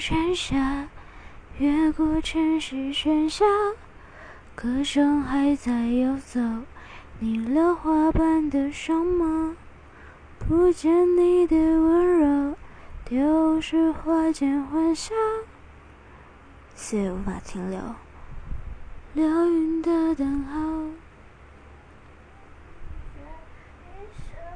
山下，越过城市喧嚣，歌声还在游走，你落花般的双眸，不见你的温柔，丢失花间欢笑，岁月无法停留，流云的等候。